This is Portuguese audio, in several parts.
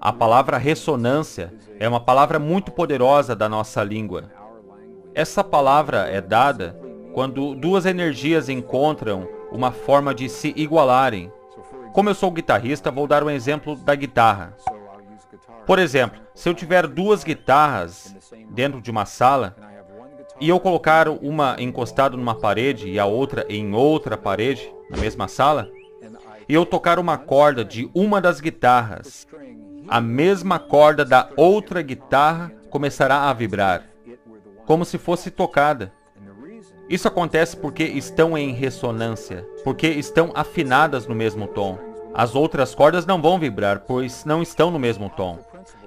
A palavra ressonância é uma palavra muito poderosa da nossa língua. Essa palavra é dada quando duas energias encontram uma forma de se igualarem. Como eu sou guitarrista, vou dar um exemplo da guitarra. Por exemplo, se eu tiver duas guitarras dentro de uma sala e eu colocar uma encostada numa parede e a outra em outra parede, na mesma sala, e eu tocar uma corda de uma das guitarras, a mesma corda da outra guitarra começará a vibrar, como se fosse tocada. Isso acontece porque estão em ressonância, porque estão afinadas no mesmo tom. As outras cordas não vão vibrar, pois não estão no mesmo tom.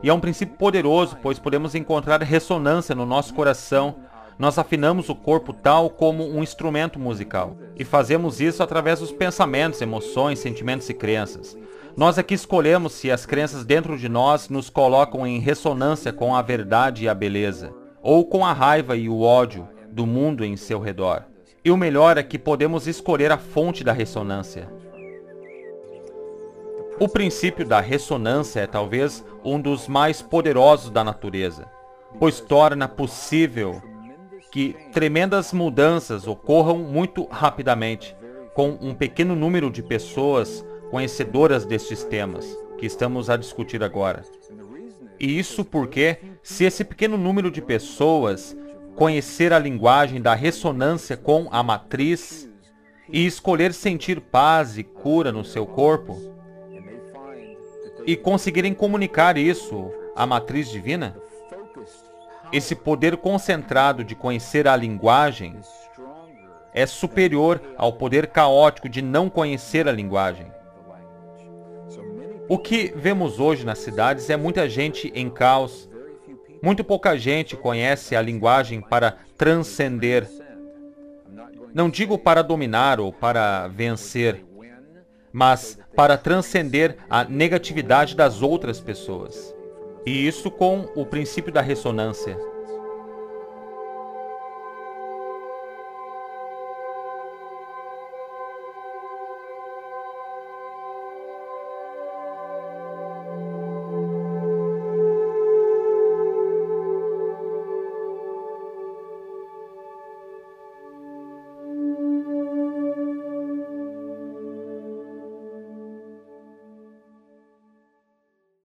E é um princípio poderoso, pois podemos encontrar ressonância no nosso coração. Nós afinamos o corpo tal como um instrumento musical. E fazemos isso através dos pensamentos, emoções, sentimentos e crenças. Nós aqui escolhemos se as crenças dentro de nós nos colocam em ressonância com a verdade e a beleza, ou com a raiva e o ódio do mundo em seu redor. E o melhor é que podemos escolher a fonte da ressonância. O princípio da ressonância é talvez um dos mais poderosos da natureza, pois torna possível que tremendas mudanças ocorram muito rapidamente, com um pequeno número de pessoas conhecedoras destes temas que estamos a discutir agora. E isso porque, se esse pequeno número de pessoas conhecer a linguagem da ressonância com a matriz e escolher sentir paz e cura no seu corpo, e conseguirem comunicar isso à matriz divina, esse poder concentrado de conhecer a linguagem é superior ao poder caótico de não conhecer a linguagem. O que vemos hoje nas cidades é muita gente em caos. Muito pouca gente conhece a linguagem para transcender. Não digo para dominar ou para vencer, mas para transcender a negatividade das outras pessoas. E isso com o princípio da ressonância.